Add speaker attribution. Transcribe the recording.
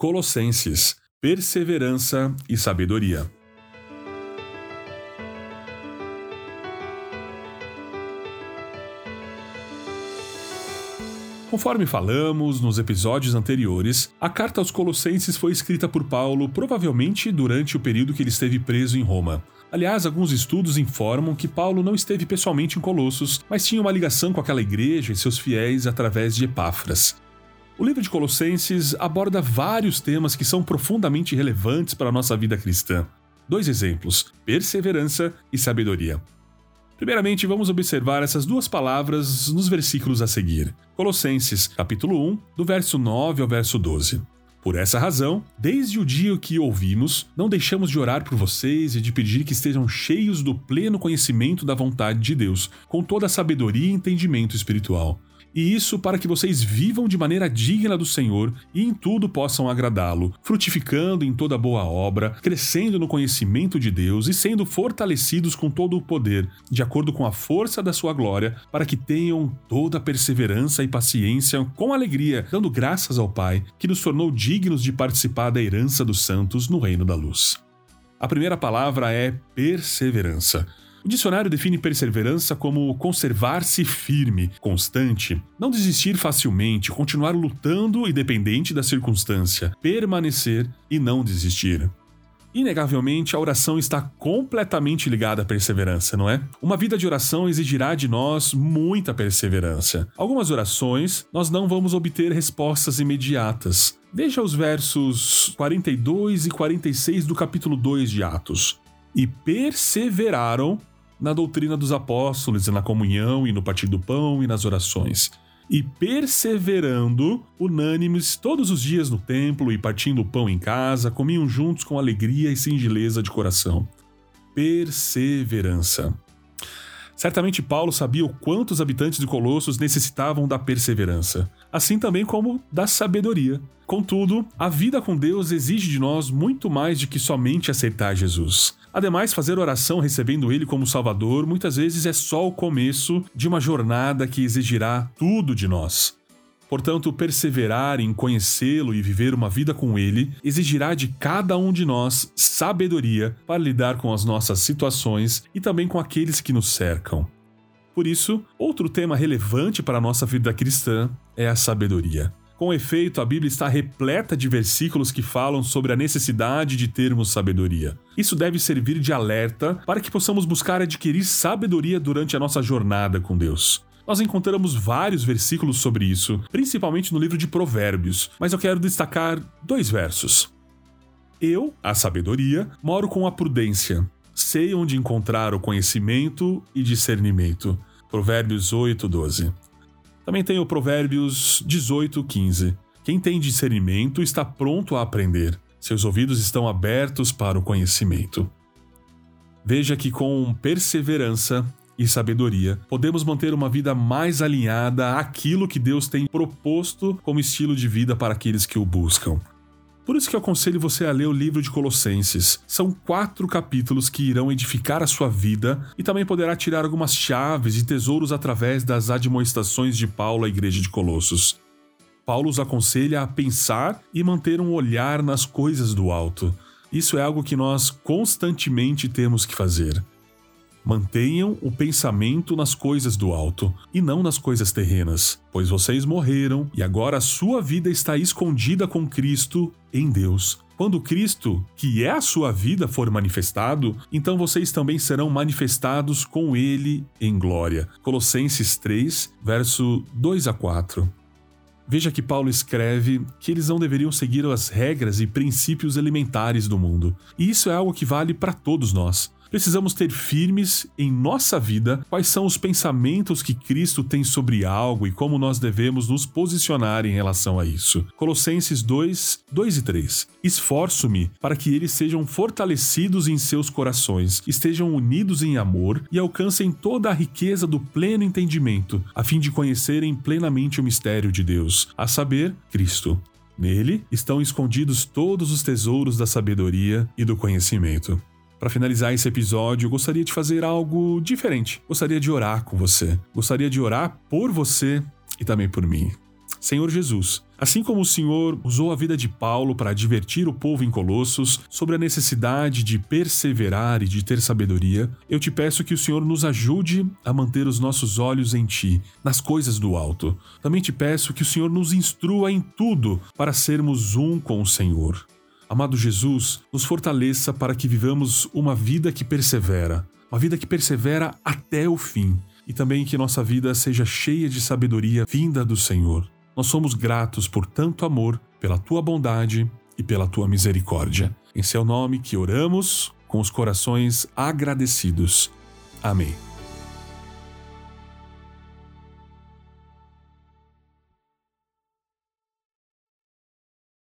Speaker 1: Colossenses, perseverança e sabedoria. Conforme falamos nos episódios anteriores, a carta aos Colossenses foi escrita por Paulo provavelmente durante o período que ele esteve preso em Roma. Aliás, alguns estudos informam que Paulo não esteve pessoalmente em Colossos, mas tinha uma ligação com aquela igreja e seus fiéis através de Epáfras. O livro de Colossenses aborda vários temas que são profundamente relevantes para a nossa vida cristã. Dois exemplos: perseverança e sabedoria. Primeiramente, vamos observar essas duas palavras nos versículos a seguir. Colossenses, capítulo 1, do verso 9 ao verso 12. Por essa razão, desde o dia que ouvimos, não deixamos de orar por vocês e de pedir que estejam cheios do pleno conhecimento da vontade de Deus, com toda a sabedoria e entendimento espiritual e isso para que vocês vivam de maneira digna do Senhor e em tudo possam agradá-lo, frutificando em toda boa obra, crescendo no conhecimento de Deus e sendo fortalecidos com todo o poder, de acordo com a força da sua glória, para que tenham toda perseverança e paciência com alegria, dando graças ao Pai, que nos tornou dignos de participar da herança dos santos no reino da luz. A primeira palavra é perseverança. O dicionário define perseverança como conservar-se firme, constante, não desistir facilmente, continuar lutando independente da circunstância, permanecer e não desistir. Inegavelmente, a oração está completamente ligada à perseverança, não é? Uma vida de oração exigirá de nós muita perseverança. Algumas orações nós não vamos obter respostas imediatas. Veja os versos 42 e 46 do capítulo 2 de Atos e perseveraram na doutrina dos apóstolos, e na comunhão, e no partir do pão, e nas orações. E perseverando, unânimes todos os dias no templo e partindo o pão em casa, comiam juntos com alegria e singeleza de coração. Perseverança. Certamente Paulo sabia o quanto os habitantes de Colossos necessitavam da perseverança, assim também como da sabedoria. Contudo, a vida com Deus exige de nós muito mais do que somente aceitar Jesus. Ademais, fazer oração recebendo Ele como Salvador muitas vezes é só o começo de uma jornada que exigirá tudo de nós. Portanto, perseverar em conhecê-lo e viver uma vida com ele exigirá de cada um de nós sabedoria para lidar com as nossas situações e também com aqueles que nos cercam. Por isso, outro tema relevante para a nossa vida cristã é a sabedoria. Com efeito, a Bíblia está repleta de versículos que falam sobre a necessidade de termos sabedoria. Isso deve servir de alerta para que possamos buscar adquirir sabedoria durante a nossa jornada com Deus. Nós encontramos vários versículos sobre isso, principalmente no livro de Provérbios, mas eu quero destacar dois versos. Eu, a sabedoria, moro com a prudência. Sei onde encontrar o conhecimento e discernimento. Provérbios 8, 12. Também tem o Provérbios 18, 15. Quem tem discernimento está pronto a aprender. Seus ouvidos estão abertos para o conhecimento. Veja que com perseverança e sabedoria, podemos manter uma vida mais alinhada àquilo que Deus tem proposto como estilo de vida para aqueles que o buscam. Por isso que eu aconselho você a ler o livro de Colossenses. São quatro capítulos que irão edificar a sua vida e também poderá tirar algumas chaves e tesouros através das admoestações de Paulo à igreja de Colossos. Paulo os aconselha a pensar e manter um olhar nas coisas do alto. Isso é algo que nós constantemente temos que fazer. Mantenham o pensamento nas coisas do alto e não nas coisas terrenas, pois vocês morreram e agora a sua vida está escondida com Cristo em Deus. Quando Cristo, que é a sua vida, for manifestado, então vocês também serão manifestados com Ele em glória. Colossenses 3, verso 2 a 4. Veja que Paulo escreve que eles não deveriam seguir as regras e princípios elementares do mundo. E isso é algo que vale para todos nós. Precisamos ter firmes em nossa vida quais são os pensamentos que Cristo tem sobre algo e como nós devemos nos posicionar em relação a isso. Colossenses 2, 2 e 3. Esforço-me para que eles sejam fortalecidos em seus corações, estejam unidos em amor e alcancem toda a riqueza do pleno entendimento, a fim de conhecerem plenamente o mistério de Deus, a saber, Cristo. Nele estão escondidos todos os tesouros da sabedoria e do conhecimento. Para finalizar esse episódio, gostaria de fazer algo diferente. Gostaria de orar com você. Gostaria de orar por você e também por mim. Senhor Jesus, assim como o Senhor usou a vida de Paulo para advertir o povo em Colossos sobre a necessidade de perseverar e de ter sabedoria, eu te peço que o Senhor nos ajude a manter os nossos olhos em Ti, nas coisas do alto. Também te peço que o Senhor nos instrua em tudo para sermos um com o Senhor. Amado Jesus, nos fortaleça para que vivamos uma vida que persevera, uma vida que persevera até o fim, e também que nossa vida seja cheia de sabedoria vinda do Senhor. Nós somos gratos por tanto amor, pela tua bondade e pela tua misericórdia. Em seu nome que oramos, com os corações agradecidos. Amém.